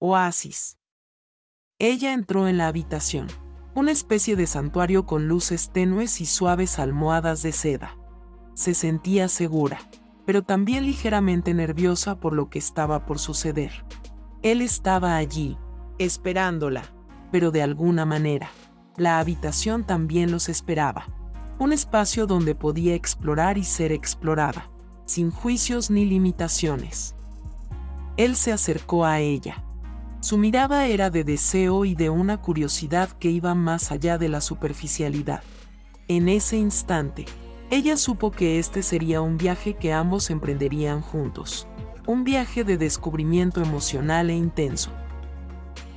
oasis. Ella entró en la habitación, una especie de santuario con luces tenues y suaves almohadas de seda. Se sentía segura, pero también ligeramente nerviosa por lo que estaba por suceder. Él estaba allí, esperándola, pero de alguna manera, la habitación también los esperaba. Un espacio donde podía explorar y ser explorada, sin juicios ni limitaciones. Él se acercó a ella. Su mirada era de deseo y de una curiosidad que iba más allá de la superficialidad. En ese instante, ella supo que este sería un viaje que ambos emprenderían juntos. Un viaje de descubrimiento emocional e intenso.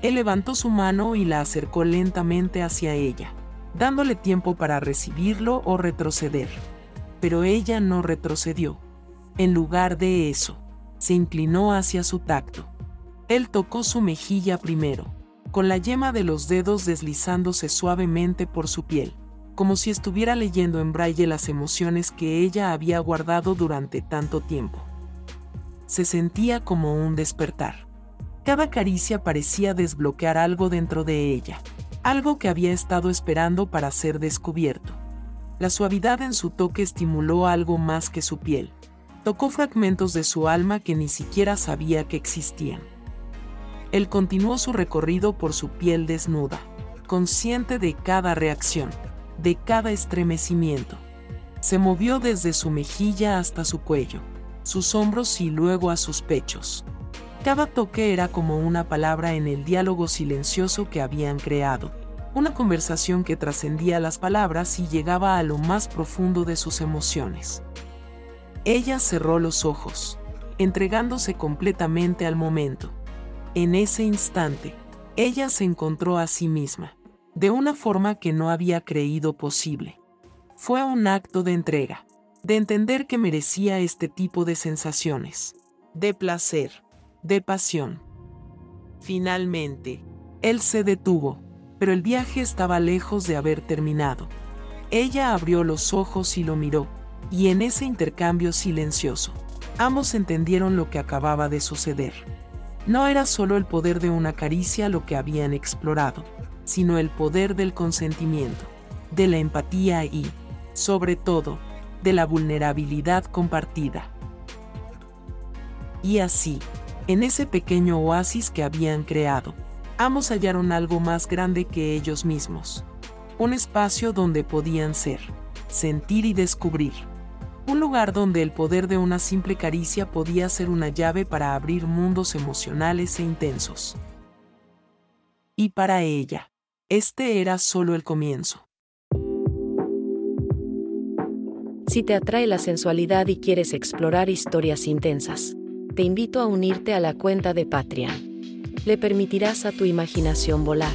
Él levantó su mano y la acercó lentamente hacia ella, dándole tiempo para recibirlo o retroceder. Pero ella no retrocedió. En lugar de eso, se inclinó hacia su tacto. Él tocó su mejilla primero, con la yema de los dedos deslizándose suavemente por su piel, como si estuviera leyendo en braille las emociones que ella había guardado durante tanto tiempo. Se sentía como un despertar. Cada caricia parecía desbloquear algo dentro de ella, algo que había estado esperando para ser descubierto. La suavidad en su toque estimuló algo más que su piel, tocó fragmentos de su alma que ni siquiera sabía que existían. Él continuó su recorrido por su piel desnuda, consciente de cada reacción, de cada estremecimiento. Se movió desde su mejilla hasta su cuello, sus hombros y luego a sus pechos. Cada toque era como una palabra en el diálogo silencioso que habían creado, una conversación que trascendía las palabras y llegaba a lo más profundo de sus emociones. Ella cerró los ojos, entregándose completamente al momento. En ese instante, ella se encontró a sí misma, de una forma que no había creído posible. Fue un acto de entrega, de entender que merecía este tipo de sensaciones, de placer, de pasión. Finalmente, él se detuvo, pero el viaje estaba lejos de haber terminado. Ella abrió los ojos y lo miró, y en ese intercambio silencioso, ambos entendieron lo que acababa de suceder. No era solo el poder de una caricia lo que habían explorado, sino el poder del consentimiento, de la empatía y, sobre todo, de la vulnerabilidad compartida. Y así, en ese pequeño oasis que habían creado, ambos hallaron algo más grande que ellos mismos, un espacio donde podían ser, sentir y descubrir un lugar donde el poder de una simple caricia podía ser una llave para abrir mundos emocionales e intensos. Y para ella, este era solo el comienzo. Si te atrae la sensualidad y quieres explorar historias intensas, te invito a unirte a la cuenta de Patreon. Le permitirás a tu imaginación volar,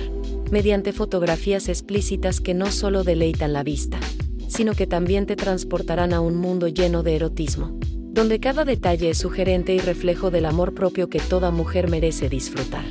mediante fotografías explícitas que no solo deleitan la vista, sino que también te transportarán a un mundo lleno de erotismo, donde cada detalle es sugerente y reflejo del amor propio que toda mujer merece disfrutar.